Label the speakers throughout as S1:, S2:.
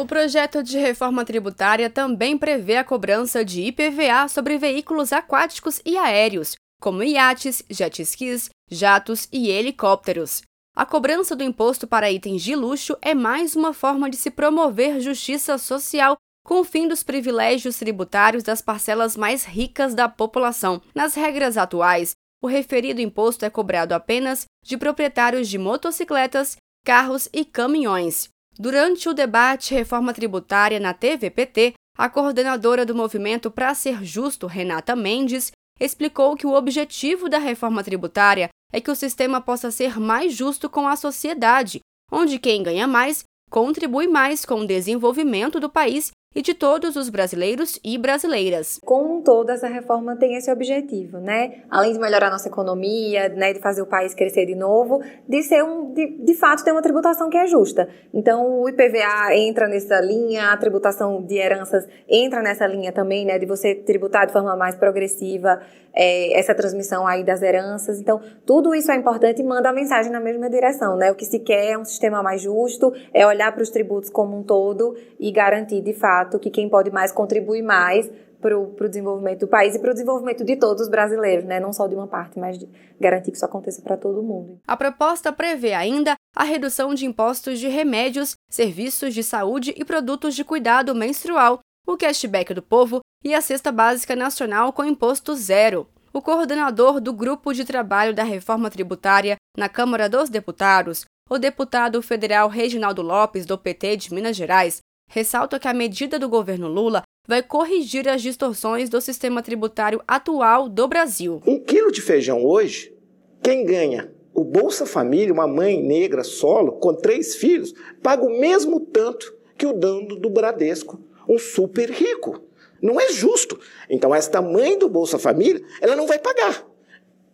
S1: O projeto de reforma tributária também prevê a cobrança de IPVA sobre veículos aquáticos e aéreos, como iates, jet skis, jatos e helicópteros. A cobrança do imposto para itens de luxo é mais uma forma de se promover justiça social com o fim dos privilégios tributários das parcelas mais ricas da população. Nas regras atuais, o referido imposto é cobrado apenas de proprietários de motocicletas, carros e caminhões. Durante o debate Reforma Tributária na TVPT, a coordenadora do movimento Pra Ser Justo, Renata Mendes, explicou que o objetivo da reforma tributária é que o sistema possa ser mais justo com a sociedade, onde quem ganha mais contribui mais com o desenvolvimento do país e de todos os brasileiros e brasileiras.
S2: Como um todo, essa reforma tem esse objetivo, né? Além de melhorar nossa economia, né, de fazer o país crescer de novo, de ser um, de, de fato ter uma tributação que é justa. Então, o IPVA entra nessa linha, a tributação de heranças entra nessa linha também, né, de você tributar de forma mais progressiva é, essa transmissão aí das heranças. Então, tudo isso é importante e manda a mensagem na mesma direção, né? O que se quer é um sistema mais justo, é olhar para os tributos como um todo e garantir de fato fato que quem pode mais contribui mais para o desenvolvimento do país e para o desenvolvimento de todos os brasileiros, né? não só de uma parte, mas garantir que isso aconteça para todo mundo.
S1: A proposta prevê ainda a redução de impostos de remédios, serviços de saúde e produtos de cuidado menstrual, o cashback do povo e a cesta básica nacional com imposto zero. O coordenador do Grupo de Trabalho da Reforma Tributária na Câmara dos Deputados, o deputado federal Reginaldo Lopes, do PT de Minas Gerais, ressalta que a medida do governo Lula vai corrigir as distorções do sistema tributário atual do Brasil.
S3: Um quilo de feijão hoje, quem ganha? O Bolsa Família, uma mãe negra solo com três filhos, paga o mesmo tanto que o dono do Bradesco, um super rico. Não é justo. Então, esta mãe do Bolsa Família, ela não vai pagar.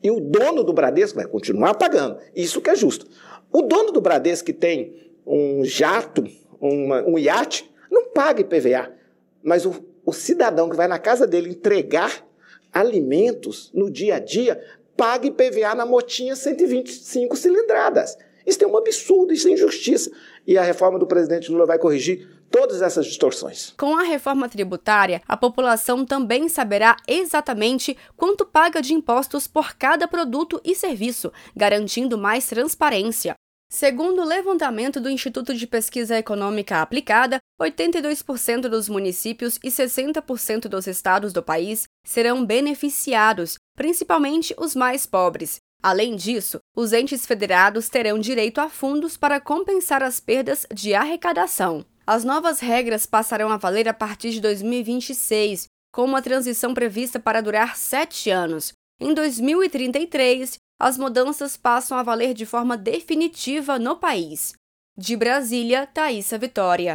S3: E o dono do Bradesco vai continuar pagando. Isso que é justo. O dono do Bradesco que tem um jato uma, um iate, não paga IPVA. Mas o, o cidadão que vai na casa dele entregar alimentos no dia a dia paga IPVA na motinha 125 cilindradas. Isso é um absurdo, isso é injustiça. E a reforma do presidente Lula vai corrigir todas essas distorções.
S1: Com a reforma tributária, a população também saberá exatamente quanto paga de impostos por cada produto e serviço, garantindo mais transparência. Segundo o levantamento do Instituto de Pesquisa Econômica Aplicada, 82% dos municípios e 60% dos estados do país serão beneficiados, principalmente os mais pobres. Além disso, os entes federados terão direito a fundos para compensar as perdas de arrecadação. As novas regras passarão a valer a partir de 2026, com uma transição prevista para durar sete anos. Em 2033, as mudanças passam a valer de forma definitiva no país. De Brasília, Thaisa Vitória.